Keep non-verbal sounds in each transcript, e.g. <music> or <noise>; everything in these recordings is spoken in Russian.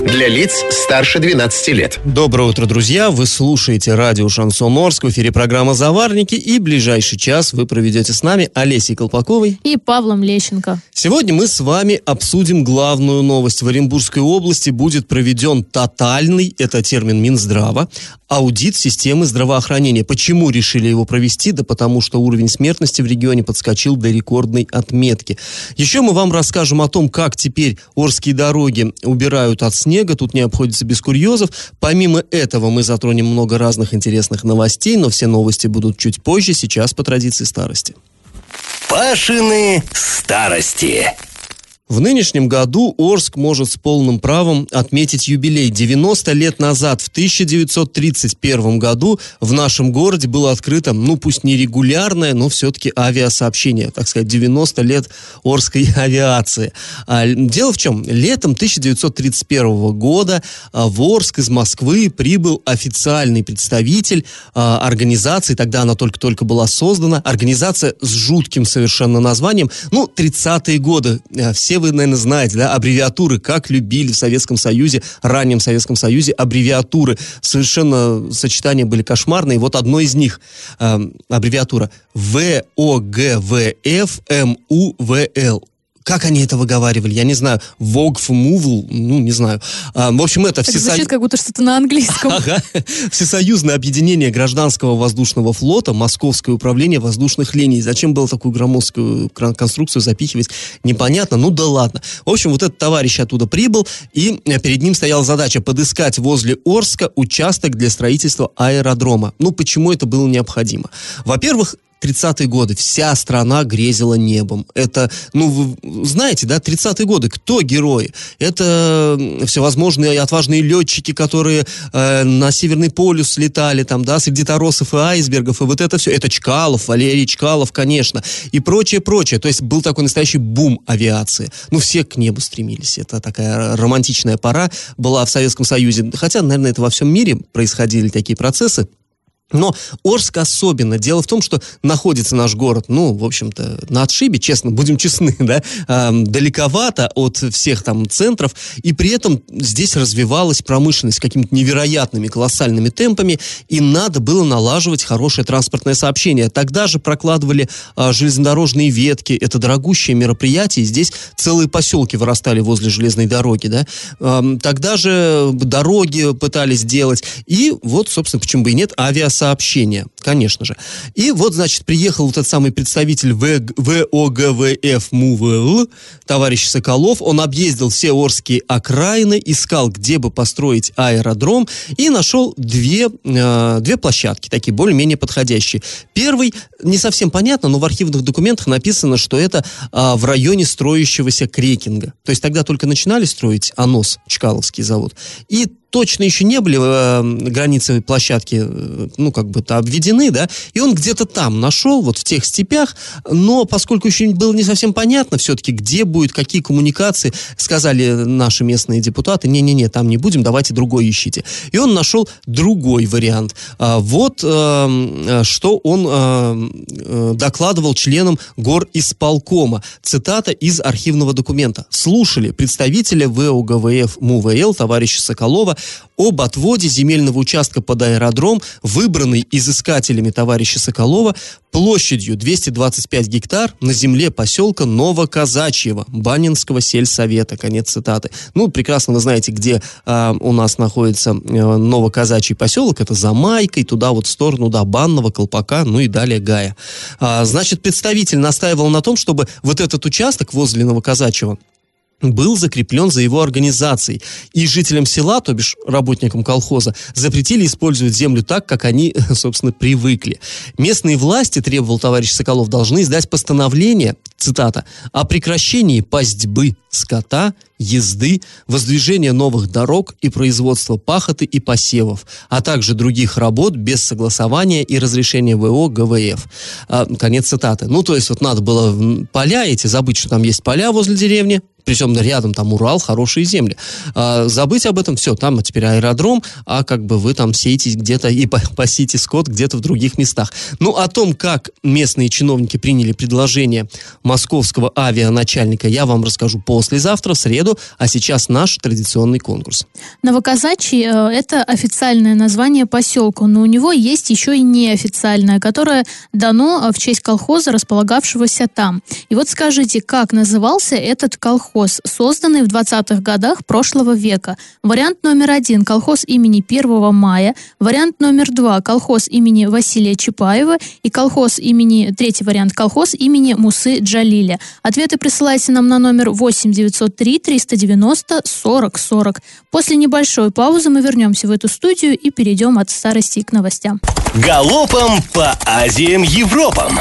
Для лиц старше 12 лет. Доброе утро, друзья! Вы слушаете радио «Шансон Орск», в эфире программа «Заварники», и ближайший час вы проведете с нами Олесей Колпаковой и Павлом Лещенко. Сегодня мы с вами обсудим главную новость. В Оренбургской области будет проведен тотальный, это термин Минздрава, аудит системы здравоохранения. Почему решили его провести? Да потому что уровень смертности в регионе подскочил до рекордной отметки. Еще мы вам расскажем о том, как теперь Орские дороги убирают от снега. Тут не обходится без курьезов. Помимо этого мы затронем много разных интересных новостей, но все новости будут чуть позже, сейчас по традиции старости. Пашины старости. В нынешнем году Орск может с полным правом отметить юбилей. 90 лет назад, в 1931 году, в нашем городе было открыто, ну пусть не регулярное, но все-таки авиасообщение. Так сказать, 90 лет Орской <laughs> авиации. А, дело в чем? Летом 1931 года а, в Орск из Москвы прибыл официальный представитель а, организации, тогда она только-только была создана, организация с жутким совершенно названием, ну, 30-е годы, а, все вы, наверное, знаете, да, аббревиатуры, как любили в Советском Союзе, раннем Советском Союзе, аббревиатуры. Совершенно сочетания были кошмарные. Вот одно из них, э, аббревиатура ВОГВФМУВЛ как они это выговаривали, я не знаю, Вогф, Мувл, ну, не знаю. А, в общем, это... Так звучит как будто что-то на английском. <laughs> Ага. Всесоюзное объединение гражданского воздушного флота, Московское управление воздушных линий. Зачем было такую громоздкую конструкцию запихивать, непонятно, ну да ладно. В общем, вот этот товарищ оттуда прибыл, и э, перед ним стояла задача подыскать возле Орска участок для строительства аэродрома. Ну, почему это было необходимо? Во-первых, 30-е годы вся страна грезила небом. Это, ну, вы знаете, да, 30-е годы, кто герои? Это всевозможные отважные летчики, которые э, на Северный полюс летали, там, да, среди торосов и айсбергов, и вот это все. Это Чкалов, Валерий Чкалов, конечно, и прочее, прочее. То есть был такой настоящий бум авиации. Ну, все к небу стремились. Это такая романтичная пора была в Советском Союзе. Хотя, наверное, это во всем мире происходили такие процессы. Но Орск особенно. Дело в том, что находится наш город, ну, в общем-то, на отшибе, честно, будем честны, <laughs> да, э, далековато от всех там центров, и при этом здесь развивалась промышленность какими-то невероятными, колоссальными темпами, и надо было налаживать хорошее транспортное сообщение. Тогда же прокладывали э, железнодорожные ветки, это дорогущее мероприятие, здесь целые поселки вырастали возле железной дороги, да. Э, тогда же дороги пытались делать, и вот, собственно, почему бы и нет, авиасообщение сообщения, конечно же. И вот, значит, приехал вот этот самый представитель ВОГВФ МУВЛ, товарищ Соколов, он объездил все Орские окраины, искал, где бы построить аэродром, и нашел две, э, две площадки, такие более-менее подходящие. Первый, не совсем понятно, но в архивных документах написано, что это э, в районе строящегося Крекинга. То есть тогда только начинали строить АНОС, Чкаловский завод. И точно еще не были э, границы площадки, э, ну, как бы то обведены, да, и он где-то там нашел, вот в тех степях, но поскольку еще было не совсем понятно все-таки, где будет, какие коммуникации, сказали наши местные депутаты, не-не-не, там не будем, давайте другой ищите. И он нашел другой вариант. А, вот э, э что он э, докладывал членам гор исполкома. Цитата из архивного документа. Слушали представителя ВОГВФ МУВЛ товарища Соколова об отводе земельного участка под аэродром, выбранный изыскателями товарища Соколова, площадью 225 гектар на земле поселка Новоказачьего, Банинского сельсовета. Конец цитаты. Ну, прекрасно вы знаете, где э, у нас находится э, Новоказачий поселок. Это за Майкой, туда вот в сторону, да, Банного, Колпака, ну и далее Гая. А, значит, представитель настаивал на том, чтобы вот этот участок возле Новоказачьего был закреплен за его организацией. И жителям села, то бишь работникам колхоза, запретили использовать землю так, как они, <laughs> собственно, привыкли. Местные власти, требовал товарищ Соколов, должны издать постановление, цитата, о прекращении пастьбы скота, езды, воздвижения новых дорог и производства пахоты и посевов, а также других работ без согласования и разрешения ВО ГВФ. А, конец цитаты. Ну, то есть вот надо было поля эти забыть, что там есть поля возле деревни, причем рядом там Урал, хорошие земли. А, забыть об этом, все, там теперь аэродром, а как бы вы там сеетесь где-то и <laughs> пасите скот где-то в других местах. Ну, о том, как местные чиновники приняли предложение московского авианачальника, я вам расскажу послезавтра, в среду, а сейчас наш традиционный конкурс. Новоказачий э, – это официальное название поселка, но у него есть еще и неофициальное, которое дано в честь колхоза, располагавшегося там. И вот скажите, как назывался этот колхоз, созданный в 20-х годах прошлого века? Вариант номер один – колхоз имени 1 мая, вариант номер два – колхоз имени Василия Чапаева и колхоз имени, третий вариант – колхоз имени Мусы Джалиля. Ответы присылайте нам на номер 8 903 390 40 40. После небольшой паузы мы вернемся в эту студию и перейдем от старости к новостям. Галопом по Азиям Европам!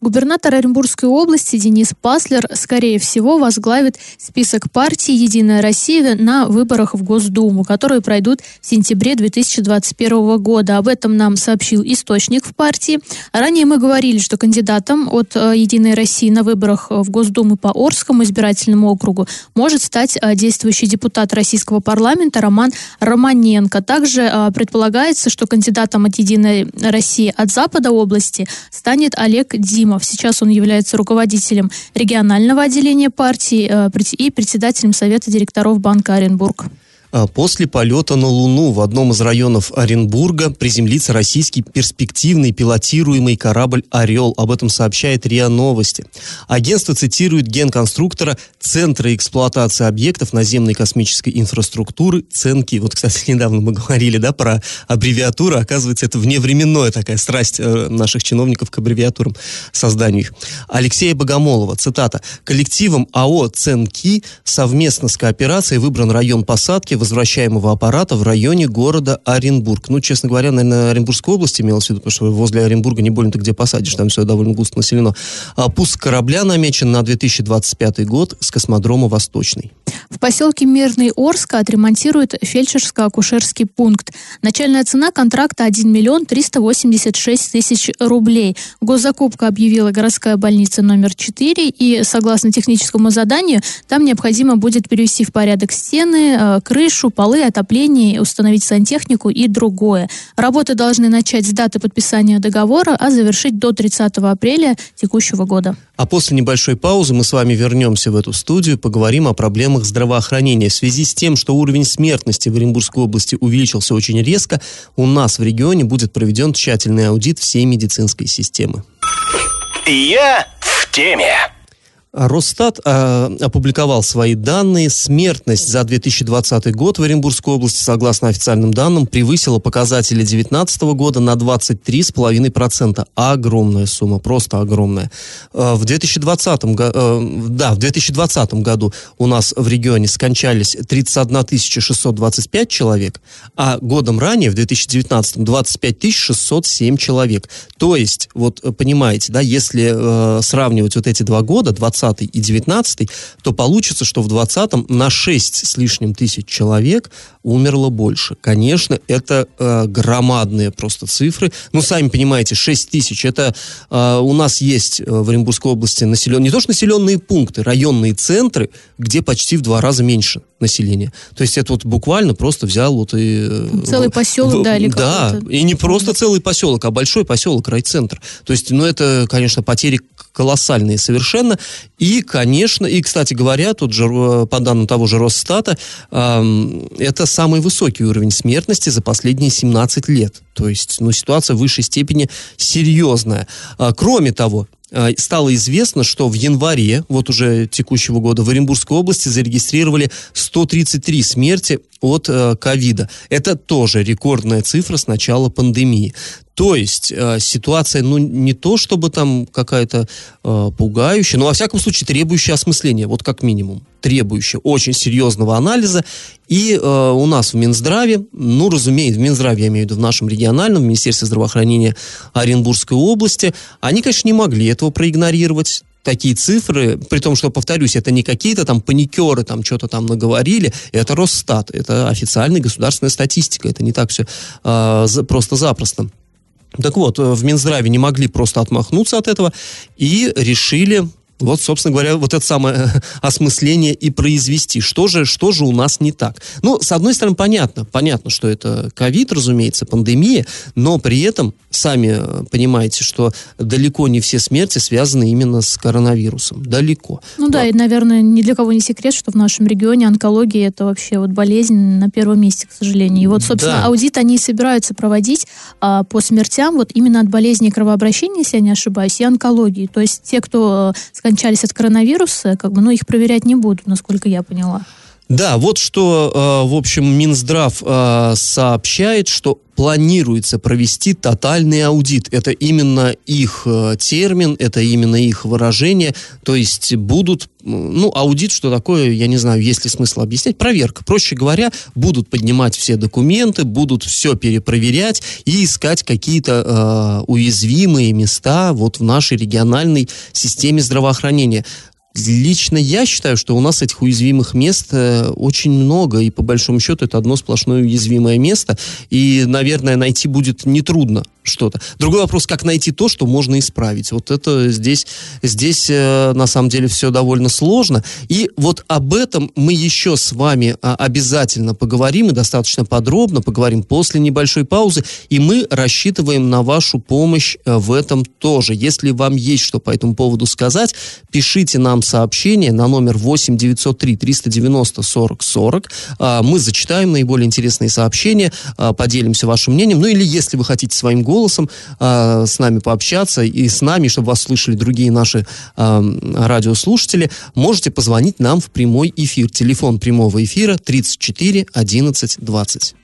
Губернатор Оренбургской области Денис Паслер, скорее всего, возглавит список партии «Единая Россия» на выборах в Госдуму, которые пройдут в сентябре 2021 года. Об этом нам сообщил источник в партии. Ранее мы говорили, что кандидатом от э, «Единой России» на выборах в Госдуму по Орскому избирательному округу может стать э, действующий депутат российского парламента Роман Романенко. Также э, предполагается, что кандидатом от «Единой России» от Запада области станет Олег Дим Климов. Сейчас он является руководителем регионального отделения партии э, и председателем Совета директоров Банка Оренбург. А после полета на Луну в одном из районов Оренбурга приземлится российский перспективный пилотируемый корабль «Орел». Об этом сообщает РИА Новости. Агентство цитирует генконструктора Центра эксплуатации объектов наземной космической инфраструктуры ЦЕНКИ. Вот, кстати, <laughs> недавно мы говорили да, про аббревиатуры. Оказывается, это вневременная такая страсть э, наших чиновников к аббревиатурам, созданию их. Алексея Богомолова, цитата. «Коллективом АО «ЦЕНКИ» совместно с кооперацией выбран район посадки возвращаемого аппарата в районе города Оренбург. Ну, честно говоря, наверное, Оренбургской области имелось в виду, потому что возле Оренбурга не больно-то где посадишь, там все довольно густо населено. А пуск корабля намечен на 2025 год с космодрома «Восточный». В поселке Мирный Орска отремонтируют фельдшерско-акушерский пункт. Начальная цена контракта 1 миллион 386 тысяч рублей. Госзакупка объявила городская больница номер 4, и согласно техническому заданию, там необходимо будет привести в порядок стены, э, крышу, полы, отопление, установить сантехнику и другое. Работы должны начать с даты подписания договора, а завершить до 30 апреля текущего года. А после небольшой паузы мы с вами вернемся в эту студию, поговорим о проблемах здравоохранения. В связи с тем, что уровень смертности в Оренбургской области увеличился очень резко, у нас в регионе будет проведен тщательный аудит всей медицинской системы. Я в теме. Росстат э, опубликовал свои данные. Смертность за 2020 год в Оренбургской области, согласно официальным данным, превысила показатели 2019 года на 23,5%. Огромная сумма, просто огромная. Э, в 2020, э, да, в 2020 году у нас в регионе скончались 31 625 человек, а годом ранее, в 2019, 25 607 человек. То есть, вот понимаете, да, если э, сравнивать вот эти два года, 20 20 и 19, то получится, что в 20 на 6 с лишним тысяч человек умерло больше. Конечно, это э, громадные просто цифры. Ну, сами понимаете, 6 тысяч. Это э, у нас есть э, в Оренбургской области населен... не то что населенные пункты, районные центры, где почти в два раза меньше населения. То есть это вот буквально просто взял вот и... Э, целый поселок, в, да, или Да, и не просто целый поселок, а большой поселок, райцентр. То есть, ну, это, конечно, потери колоссальные совершенно. И, конечно, и, кстати говоря, тут же, э, по данным того же Росстата, э, это самый высокий уровень смертности за последние 17 лет. То есть, ну, ситуация в высшей степени серьезная. А, кроме того, стало известно, что в январе, вот уже текущего года, в Оренбургской области зарегистрировали 133 смерти от э, ковида. Это тоже рекордная цифра с начала пандемии. То есть э, ситуация, ну, не то чтобы там какая-то э, пугающая, но, во всяком случае, требующая осмысления, вот как минимум, требующая очень серьезного анализа. И э, у нас в Минздраве, ну, разумеется, в Минздраве, я имею в виду в нашем региональном, в Министерстве здравоохранения Оренбургской области, они, конечно, не могли этого проигнорировать такие цифры, при том, что, повторюсь, это не какие-то там паникеры там что-то там наговорили, это Росстат, это официальная государственная статистика, это не так все э, за, просто-запросто. Так вот, в Минздраве не могли просто отмахнуться от этого и решили Вот, собственно говоря, вот это самое осмысление и произвести. Что же, что же у нас не так? Ну, с одной стороны, понятно. Понятно, что это ковид, разумеется, пандемия, но при этом, сами э, понимаете, что далеко не все смерти связаны именно с коронавирусом. Далеко. Ну да, да и, наверное, ни для кого не секрет, что в нашем регионе онкология это вообще вот болезнь на первом месте, к сожалению. И вот, собственно, да. аудит они собираются проводить а, по смертям вот именно от болезни кровообращения, если я не ошибаюсь, и онкологии. То есть те, кто э, скончались от коронавируса, как бы, ну, их проверять не будут, насколько я поняла. Да, вот что, э, в общем, Минздрав э, сообщает, что планируется провести тотальный аудит. Это именно их э, термин, это именно их выражение. То есть будут, ну, аудит, что такое, я не знаю, есть ли смысл объяснять. Проверка. Проще говоря, будут поднимать все документы, будут все перепроверять и искать какие-то э, уязвимые места вот в нашей региональной системе здравоохранения. Лично я считаю, что у нас этих уязвимых мест э, очень много, и по большому счету это одно сплошное уязвимое место, и, наверное, найти будет нетрудно что-то. Другой вопрос, как найти то, что можно исправить. Вот это здесь, здесь э, на самом деле все довольно сложно. И вот об этом мы еще с вами а, обязательно поговорим, и достаточно подробно поговорим после небольшой паузы, и мы рассчитываем на вашу помощь э, в этом тоже. Если вам есть что по этому поводу сказать, пишите нам сообщение на номер 8 903 390 40 40. Мы зачитаем наиболее интересные сообщения, а, поделимся вашим мнением. Ну или если вы хотите своим голосом а, с нами пообщаться и с нами, чтобы вас слышали другие наши а, радиослушатели, можете позвонить нам в прямой эфир. Телефон прямого эфира 34 11 20.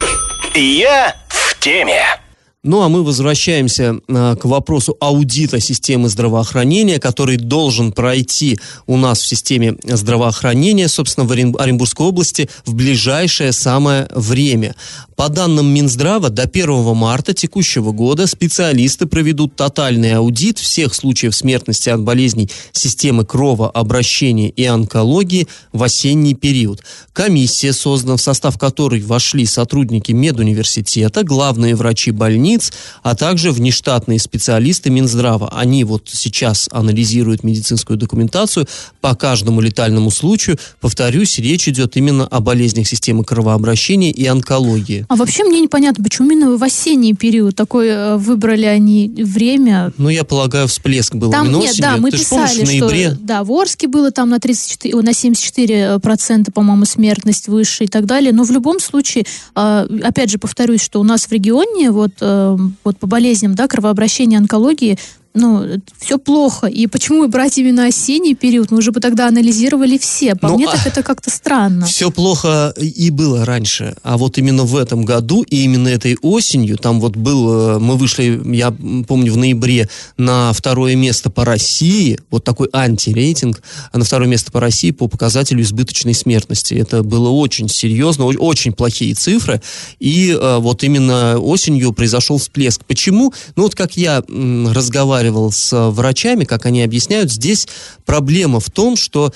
Я в теме. Ну а мы возвращаемся э, к вопросу аудита системы здравоохранения, который должен пройти у нас в системе здравоохранения, собственно, в Оренбургской области в ближайшее самое время. По данным Минздрава, до 1 марта текущего года специалисты проведут тотальный аудит всех случаев смертности от болезней системы кровообращения и онкологии в осенний период. Комиссия создана, в состав которой вошли сотрудники медуниверситета, главные врачи больниц, а также внештатные специалисты Минздрава. Они вот сейчас анализируют медицинскую документацию по каждому летальному случаю. Повторюсь, речь идет именно о болезнях системы кровообращения и онкологии. А вообще мне непонятно, почему именно в осенний период такой э, выбрали они время. Ну, я полагаю, всплеск был там, нет, осенью. да, мы Ты писали, помнишь, в ноябре... что да, в Орске было там на 34, на 74 процента, по-моему, смертность выше и так далее. Но в любом случае, э, опять же, повторюсь, что у нас в регионе вот, э, вот по болезням, да, кровообращения, онкологии ну, все плохо. И почему брать именно осенний период? Мы уже бы тогда анализировали все. По ну, мне, а так это как-то странно. Все плохо и было раньше. А вот именно в этом году и именно этой осенью, там вот был, э, мы вышли, я помню, в ноябре на второе место по России, вот такой антирейтинг, а на второе место по России по показателю избыточной смертности. Это было очень серьезно, очень плохие цифры. И э, вот именно осенью произошел всплеск. Почему? Ну вот как я разговаривал разговаривал с э, врачами, как они объясняют, здесь проблема в том, что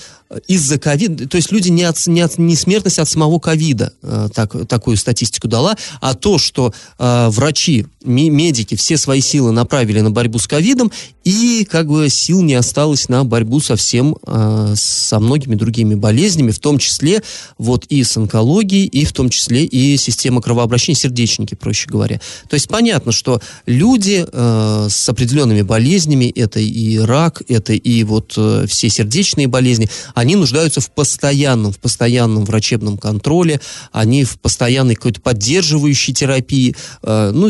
из-за ковида, то есть люди не, от, не, от, не смертность от самого ковида э, так, такую статистику дала, а то, что э, врачи, медики все свои силы направили на борьбу с ковидом, и как бы сил не осталось на борьбу совсем э, со многими другими болезнями, в том числе вот и с онкологией, и в том числе и система кровообращения, сердечники, проще говоря. То есть понятно, что люди э, с определенными болезнями, это и рак, это и вот э, все сердечные болезни, они нуждаются в постоянном, в постоянном врачебном контроле, они в постоянной какой-то поддерживающей терапии. Э, ну,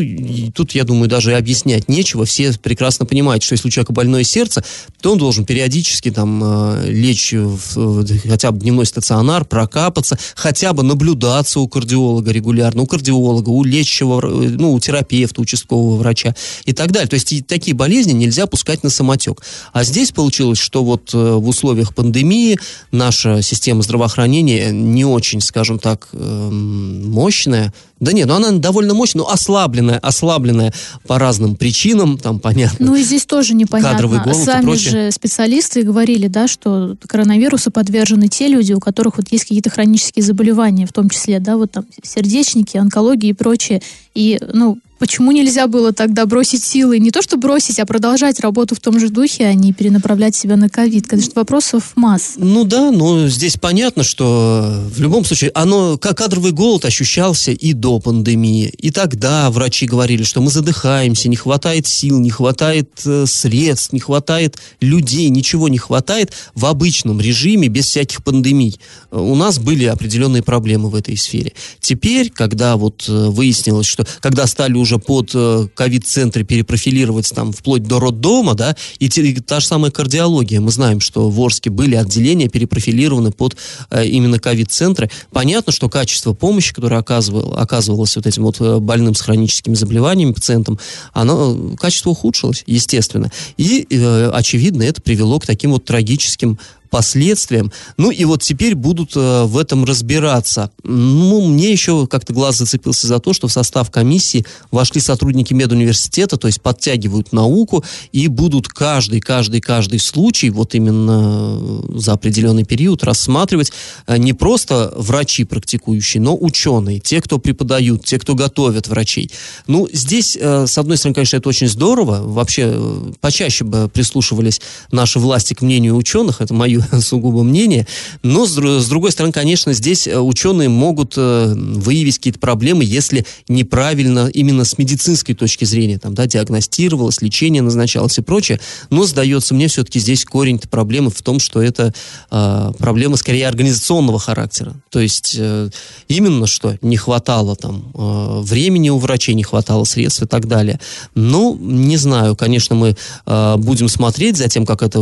тут, я думаю, даже объяснять нечего. Все прекрасно понимают, что если у человека больное сердце, то он должен периодически там э, лечь в, хотя бы дневной стационар, прокапаться, хотя бы наблюдаться у кардиолога регулярно, у кардиолога, у лечащего, ну, у терапевта, участкового врача и так далее. То есть и такие болезни нельзя пускать на самотек. А здесь получилось, что вот э, в условиях пандемии наша система здравоохранения не очень, скажем так, эм, мощная. Да нет, ну она довольно мощная, но ослабленная, ослабленная по разным причинам, там понятно. Ну и здесь тоже непонятно. Кадровый голод Сами и прочее. же специалисты говорили, да, что коронавирусу подвержены те люди, у которых вот есть какие-то хронические заболевания, в том числе, да, вот там сердечники, онкология и прочее. И, ну, почему нельзя было тогда бросить силы? Не то, что бросить, а продолжать работу в том же духе, а не перенаправлять себя на ковид. Конечно, вопросов масс. Ну да, но здесь понятно, что в любом случае, оно, как кадровый голод ощущался и до пандемии. И тогда врачи говорили, что мы задыхаемся, не хватает сил, не хватает э, средств, не хватает людей, ничего не хватает в обычном режиме без всяких пандемий. У нас были определенные проблемы в этой сфере. Теперь, когда вот э, выяснилось, что когда стали уже под э, ковид-центры перепрофилировать там вплоть до роддома, да, и, те, та же самая кардиология, мы знаем, что в Орске были отделения перепрофилированы под э, именно ковид-центры. Понятно, что качество помощи, которое оказывал, оказывалось вот этим вот э, больным с хроническими заболеваниями, пациентам, оно, качество ухудшилось, естественно. И, э, очевидно, это привело к таким вот трагическим последствиям. Ну и вот теперь будут э, в этом разбираться. Ну, мне еще как-то глаз зацепился за то, что в состав комиссии вошли сотрудники медуниверситета, то есть подтягивают науку и будут каждый, каждый, каждый случай, вот именно э, за определенный период рассматривать э, не просто врачи практикующие, но ученые, те, кто преподают, те, кто готовят врачей. Ну, здесь, с одной стороны, конечно, это очень здорово. Вообще, почаще бы прислушивались наши власти к мнению ученых, это мое <laughs> сугубо мнение. Но, с, другой стороны, конечно, здесь э, ученые могут э, выявить какие-то проблемы, если неправильно именно с медицинской точки зрения там, да, диагностировалось, лечение назначалось и прочее. Но, сдается мне, все-таки здесь корень проблемы в том, что это э, проблема скорее организационного характера. То есть э, именно что не хватало там э, времени у врачей, не хватало средств и так далее. Ну, не знаю, конечно, мы э, будем смотреть за тем, как это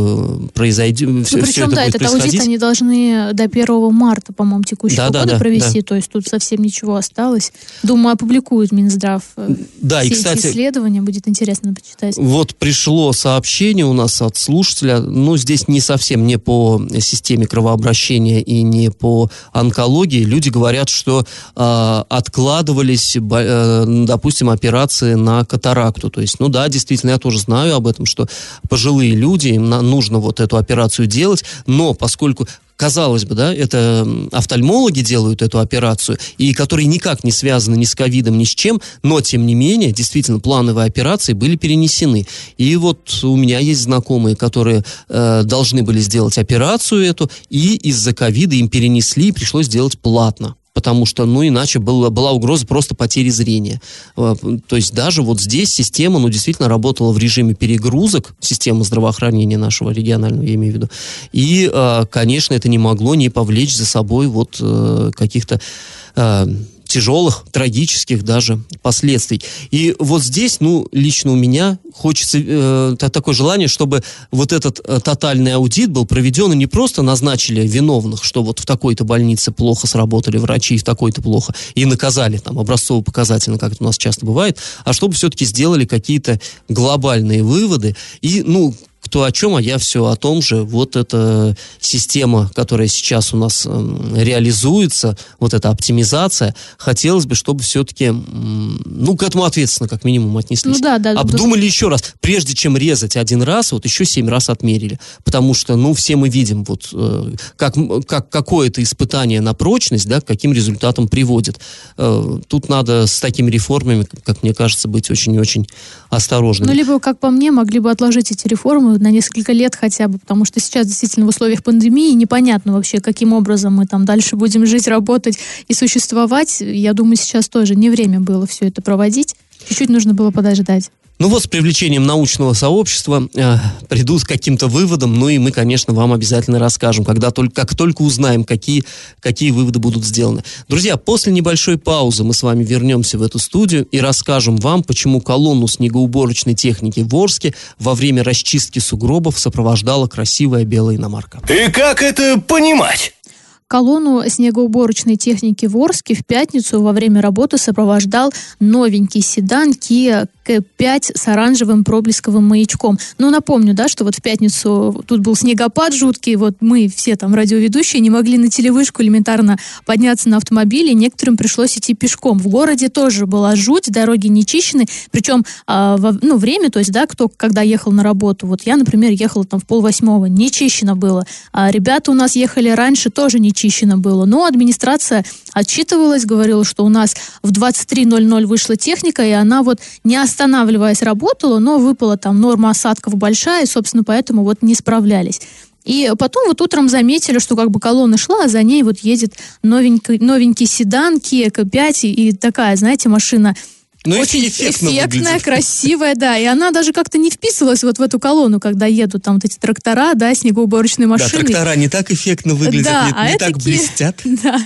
произойдет. Ну, все, причем, да, этот аудит они должны до 1 марта, по-моему, текущего да, года да, провести, да. то есть тут совсем ничего осталось. Думаю, опубликует Минздрав э, да, все и, кстати, эти исследования, будет интересно почитать. Вот пришло сообщение у нас от слушателя, ну, здесь не совсем не по системе кровообращения и не по онкологии. Люди говорят, что э, откладывались, э, допустим, операции на катаракту. То есть, ну да, действительно, я тоже знаю об этом, что пожилые люди, им на, нужно вот эту операцию делать, но поскольку казалось бы, да, это офтальмологи делают эту операцию, и которые никак не связаны ни с ковидом, ни с чем, но, тем не менее, действительно, плановые операции были перенесены. И вот у меня есть знакомые, которые э, должны были сделать операцию эту, и из-за ковида им перенесли, и пришлось делать платно потому что, ну, иначе была, была угроза просто потери зрения. Э, то есть даже вот здесь система, ну, действительно работала в режиме перегрузок, система здравоохранения нашего регионального, я имею в виду. И, э, конечно, это не могло не повлечь за собой вот э, каких-то тяжелых, трагических даже последствий. И вот здесь, ну, лично у меня хочется э, такое желание, чтобы вот этот э, тотальный аудит был проведен и не просто назначили виновных, что вот в такой-то больнице плохо сработали врачи, в такой-то плохо, и наказали там образцово-показательно, как это у нас часто бывает, а чтобы все-таки сделали какие-то глобальные выводы и, ну, кто о чем, а я все о том же. Вот эта система, которая сейчас у нас э, реализуется, вот эта оптимизация, хотелось бы, чтобы все-таки, ну, к этому ответственно, как минимум, отнеслись. Ну, да, да, Обдумали да. еще раз. Прежде чем резать один раз, вот еще семь раз отмерили. Потому что, ну, все мы видим, вот, э, как, как какое-то испытание на прочность, да, к каким результатам приводит. Э, тут надо с такими реформами, как мне кажется, быть очень и очень осторожными. Ну, либо, как по мне, могли бы отложить эти реформы на несколько лет хотя бы, потому что сейчас действительно в условиях пандемии непонятно вообще, каким образом мы там дальше будем жить, работать и существовать. Я думаю, сейчас тоже не время было все это проводить. Чуть-чуть нужно было подождать. Ну вот с привлечением научного сообщества э, придут к каким-то выводам, ну и мы, конечно, вам обязательно расскажем, когда только, как только узнаем, какие, какие выводы будут сделаны. Друзья, после небольшой паузы мы с вами вернемся в эту студию и расскажем вам, почему колонну снегоуборочной техники в Орске во время расчистки сугробов сопровождала красивая белая иномарка. И как это понимать? Колонну снегоуборочной техники в Орске в пятницу во время работы сопровождал новенький седан Kia К5 с оранжевым проблесковым маячком. Ну, напомню, да, что вот в пятницу тут был снегопад жуткий, вот мы все там радиоведущие не могли на телевышку элементарно подняться на автомобиле, некоторым пришлось идти пешком. В городе тоже была жуть, дороги не чищены, причем а, во, ну, время, то есть, да, кто когда ехал на работу. Вот я, например, ехала там в полвосьмого, не чищено было. А ребята у нас ехали раньше, тоже не чищено было. Но администрация отчитывалась, говорила, что у нас в 23.00 вышла техника, и она вот не останавливаясь работала, но выпала там норма осадков большая, и, собственно, поэтому вот не справлялись. И потом вот утром заметили, что как бы колонна шла, а за ней вот едет новенький, новенький седан Kia K5 и, и такая, знаете, машина ну, очень эффектно эффектная, выглядит. красивая, да. И она даже как-то не вписывалась вот в эту колонну, когда едут там вот эти трактора, да, снегоуборочные Да, машины. трактора не так эффектно выглядят, Да, не, а не так блестят. <laughs> Да.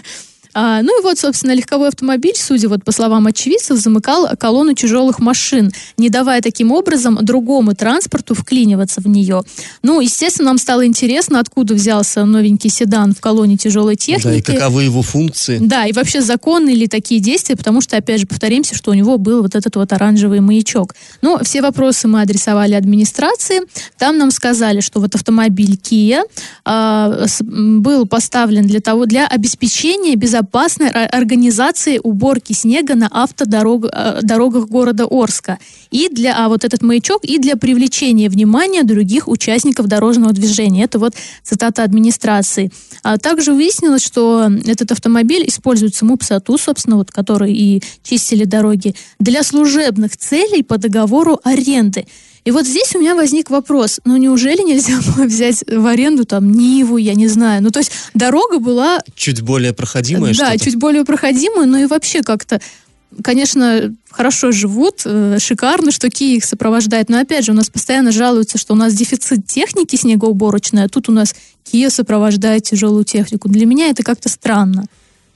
А, ну и вот, собственно, легковой автомобиль, судя вот по словам очевидцев, замыкал колонну тяжелых машин, не давая таким образом другому транспорту вклиниваться в нее. Ну, естественно, нам стало интересно, откуда взялся новенький седан в колонне тяжелой Да, и техники. каковы его функции. Да, и вообще законны ли такие действия, потому что, опять же, повторимся, что у него был вот этот вот оранжевый маячок. Но все вопросы мы адресовали администрации. Там нам сказали, что вот автомобиль Kia м, был поставлен для того, для обеспечения безопасной ор- организации уборки снега на автодорогах дорогах города Орска. И для, а вот этот маячок, и для привлечения внимания других участников дорожного движения. Это вот цитата администрации. А также выяснилось, что этот автомобиль используется МУПСАТУ, собственно, вот, который и чистили дороги, для служебных целей по договору аренды. И вот здесь у меня возник вопрос, ну неужели нельзя <laughs> было взять в аренду там Ниву, я не знаю. Ну то есть дорога была Чуть более проходимое да, что-то. чуть более проходимую, но и вообще как-то, конечно, хорошо живут, э, шикарно, что Киев их сопровождает. Но опять же, у нас постоянно жалуются, что у нас дефицит техники снегоуборочной, а тут у нас Киев сопровождает тяжелую технику. Для меня это как-то странно.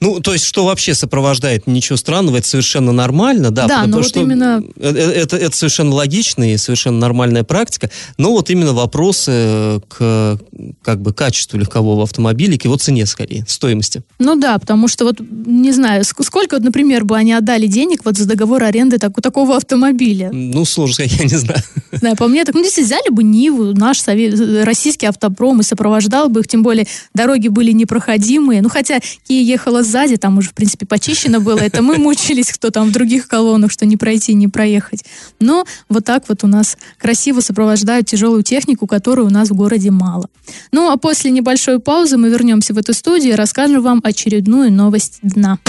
Ну, то есть, что вообще сопровождает, ничего странного, это совершенно нормально, да. Да, но вот что именно- э- э- Это, это совершенно логично и совершенно нормальная практика, но вот именно вопросы к как бы качеству легкового автомобиля, к его цене скорее, стоимости. Ну да, потому что вот, не знаю, ск- сколько, вот, например, бы они отдали денег вот за договор аренды так, такого автомобиля? Ну, сложно сказать, <laughs> я не знаю. Знаю, по мне, так, ну, если взяли бы Ниву, наш сове- российский автопром, и сопровождал бы их, тем более дороги были непроходимые. Ну, хотя Кия ехала сзади, там уже, в принципе, почищено было. Это мы мучились, кто там в других колоннах, что не пройти, не проехать. Но вот так вот у нас красиво сопровождают тяжелую технику, которой у нас в городе мало. Ну, а после небольшой паузы мы вернемся в эту студию и расскажем вам очередную новость дна.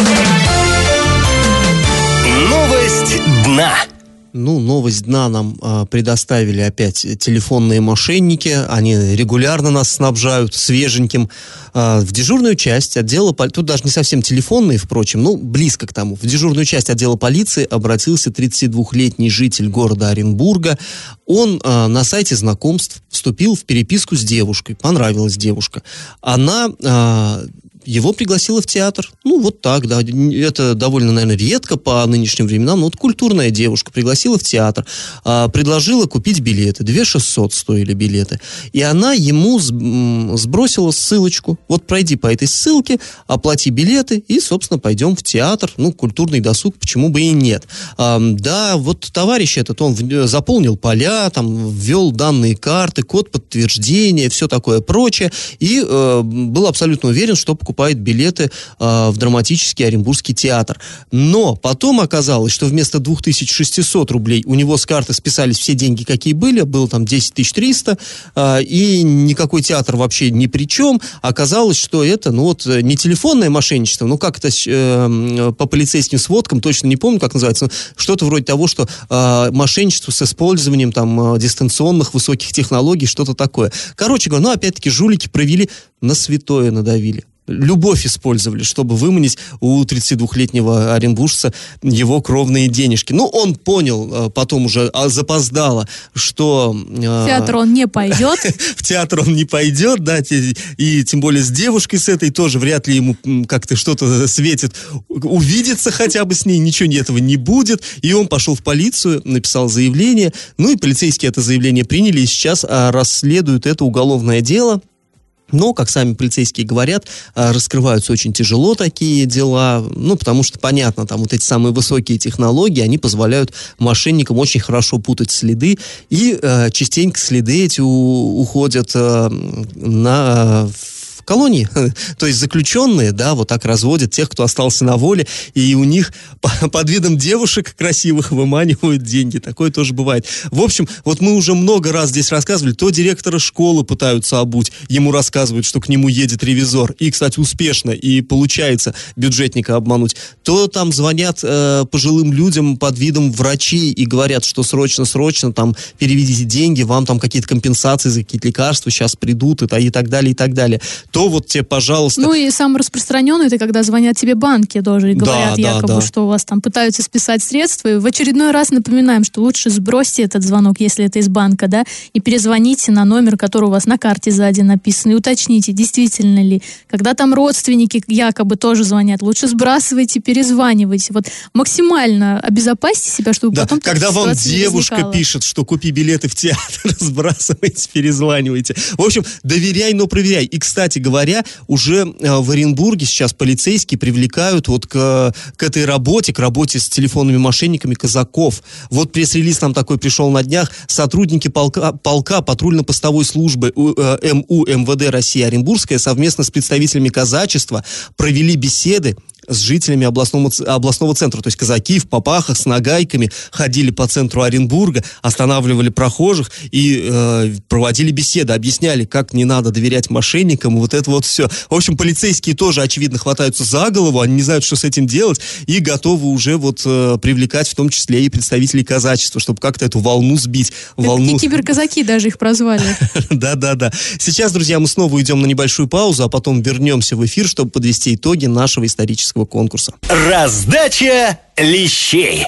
Новость дна. Ну, новость дна нам а, предоставили опять телефонные мошенники. Они регулярно нас снабжают свеженьким. А, в дежурную часть отдела... Тут даже не совсем телефонные, впрочем, ну, близко к тому. В дежурную часть отдела полиции обратился 32-летний житель города Оренбурга. Он а, на сайте знакомств вступил в переписку с девушкой. Понравилась девушка. Она... а, его пригласила в театр. Ну, вот так, да. Это довольно, наверное, редко по нынешним временам. Но вот культурная девушка пригласила в театр, а, предложила купить билеты. 2 600 стоили билеты. И она ему сбросила ссылочку. Вот пройди по этой ссылке, оплати билеты и, собственно, пойдем в театр. Ну, культурный досуг, почему бы и нет. Ам, да, вот товарищ этот, он заполнил поля, там, ввел данные карты, код подтверждения, все такое прочее. И э, был абсолютно уверен, что покупает билеты э, в драматический Оренбургский театр. Но потом оказалось, что вместо 2600 рублей у него с карты списались все деньги, какие были, было там 10 300, э, и никакой театр вообще ни при чем. Оказалось, что это, ну вот, не телефонное мошенничество, ну как это э, по полицейским сводкам, точно не помню, как называется, но что-то вроде того, что э, мошенничество с использованием там дистанционных высоких технологий, что-то такое. Короче говоря, ну опять-таки жулики провели, на святое надавили. Любовь использовали, чтобы выманить у 32-летнего оренбуржца его кровные денежки. Ну, он понял э, потом уже а, запоздало, что... э, В театр он не пойдет. <laughs> в театр он не пойдет, да, и тем более с девушкой с этой тоже вряд ли ему как-то что-то светит. Увидеться хотя бы с ней, ничего не- этого не будет. И он пошел в полицию, написал заявление. Ну и полицейские это заявление приняли, и сейчас а, расследуют это уголовное дело. Но, как сами полицейские говорят, а, раскрываются очень тяжело такие дела, ну, потому что, понятно, там вот эти самые высокие технологии, они позволяют мошенникам очень хорошо путать следы, и э, частенько следы эти у, уходят э, на колонии. <laughs> То есть заключенные, да, вот так разводят тех, кто остался на воле, и у них <laughs> под видом девушек красивых выманивают деньги. Такое тоже бывает. В общем, вот мы уже много раз здесь рассказывали, то директора школы пытаются обуть, ему рассказывают, что к нему едет ревизор, и, кстати, успешно, и получается бюджетника обмануть, то там звонят э, пожилым людям под видом врачей и говорят, что срочно-срочно там переведите деньги, вам там какие-то компенсации за какие-то лекарства сейчас придут, и, и так далее, и так далее то вот тебе, пожалуйста... Ну и самый распространенный, это когда звонят тебе банки тоже и говорят да, якобы, да. что у вас там пытаются списать средства. И в очередной раз напоминаем, что лучше сбросьте этот звонок, если это из банка, да, и перезвоните на номер, который у вас на карте сзади написан, и уточните, действительно ли. Когда там родственники якобы тоже звонят, лучше сбрасывайте, перезванивайте. Вот максимально обезопасьте себя, чтобы да, потом... Когда вам девушка пишет, что купи билеты в театр, <laughs> сбрасывайте, перезванивайте. В общем, доверяй, но проверяй. И, кстати говоря, уже э, в Оренбурге сейчас полицейские привлекают вот к, к этой работе, к работе с телефонными мошенниками казаков. Вот пресс-релиз нам такой пришел на днях. Сотрудники полка, полка патрульно-постовой службы э, МУ МВД России Оренбургская совместно с представителями казачества провели беседы с жителями областного, областного центра. То есть казаки в попахах с нагайками ходили по центру Оренбурга, останавливали прохожих и э, проводили беседы, объясняли, как не надо доверять мошенникам, вот это вот все. В общем, полицейские тоже, очевидно, хватаются за голову, они не знают, что с этим делать, и готовы уже вот э, привлекать в том числе и представителей казачества, чтобы как-то эту волну сбить. Волну... киберказаки даже их прозвали. <laughs> Да-да-да. Сейчас, друзья, мы снова уйдем на небольшую паузу, а потом вернемся в эфир, чтобы подвести итоги нашего исторического конкурса. Раздача лещей.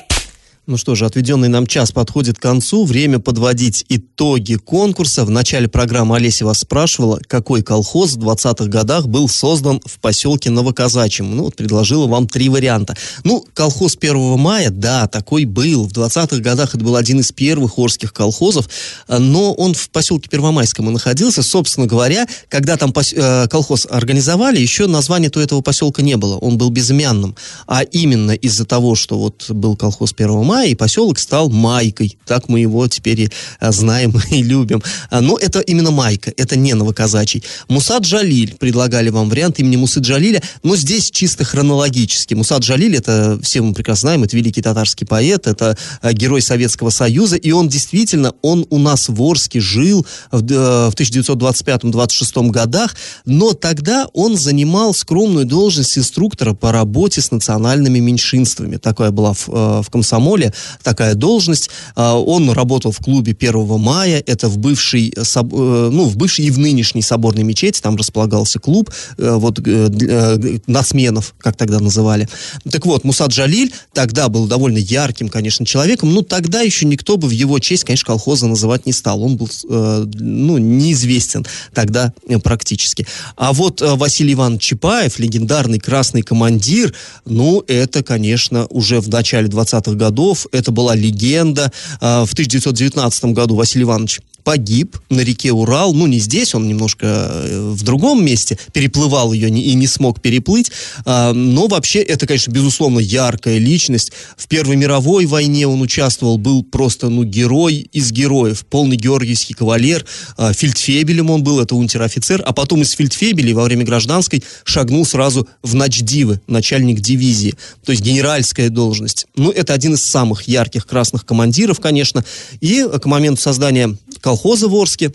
Ну что же, отведенный нам час подходит к концу. Время подводить итоги конкурса. В начале программы Олеся вас спрашивала, какой колхоз в 20-х годах был создан в поселке Новоказачьем. Ну, вот предложила вам три варианта. Ну, колхоз 1 мая, да, такой был. В 20-х годах это был один из первых орских колхозов, но он в поселке Первомайском и находился. Собственно говоря, когда там пос... Э, колхоз организовали, еще названия то этого поселка не было. Он был безымянным. А именно из-за того, что вот был колхоз 1 мая, и поселок стал Майкой. Так мы его теперь и а, знаем <laughs> и любим. А, но это именно Майка, это не Новоказачий. Мусад Джалиль, предлагали вам вариант имени Мусы Джалиля, но здесь чисто хронологически. Мусад Джалиль, это все мы прекрасно знаем, это великий татарский поэт, это а, герой Советского Союза, и он действительно, он у нас в Орске жил в, в 1925-26 годах, но тогда он занимал скромную должность инструктора по работе с национальными меньшинствами. Такая была в, в комсомоле такая должность. А, он работал в клубе 1 мая, это в бывшей, э, ну, в бывшей и в нынешней соборной мечети, там располагался клуб, э, вот, э, нацменов, как тогда называли. Так вот, Мусад Джалиль тогда был довольно ярким, конечно, человеком, но тогда еще никто бы в его честь, конечно, колхоза называть не стал. Он был, ну, неизвестен тогда практически. А вот Василий Иванович Чапаев, легендарный красный командир, ну, это, конечно, уже в начале 20-х годов это была легенда. А, в 1919 году Василий Иванович погиб на реке Урал. Ну, не здесь, он немножко э, в другом месте переплывал ее и не смог переплыть. А, но вообще это, конечно, безусловно, яркая личность. В Первой мировой войне он участвовал, был просто, ну, герой из героев. Полный георгиевский кавалер. А, фельдфебелем он был, это унтер-офицер. А потом из фельдфебелей во время гражданской шагнул сразу в начдивы, начальник дивизии. То есть генеральская должность. Ну, это один из самых ярких красных командиров, конечно. И к моменту создания колхоза в Орске.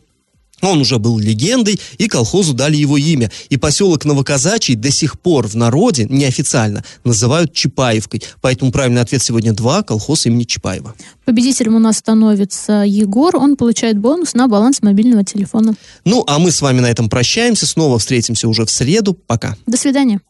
Он уже был легендой, и колхозу дали его имя. И поселок Новоказачий до сих пор в народе, неофициально, называют Чапаевкой. Поэтому правильный ответ сегодня два, колхоз имени Чапаева. Победителем у нас становится Егор. Он получает бонус на баланс мобильного телефона. Ну, а мы с вами на этом прощаемся. Снова встретимся уже в среду. Пока. До свидания.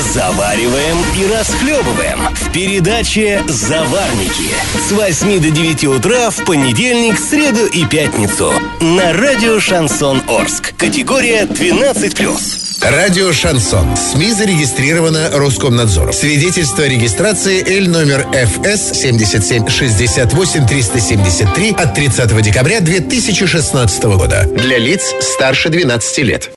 Завариваем и расхлебываем в передаче «Заварники» с 8 до 9 утра в понедельник, среду и пятницу на радио «Шансон Орск». Категория 12+. Радио «Шансон». СМИ зарегистрировано Роскомнадзором. Свидетельство о регистрации Л номер ФС 77 68 373 от 30 декабря 2016 года. Для лиц старше 12 лет.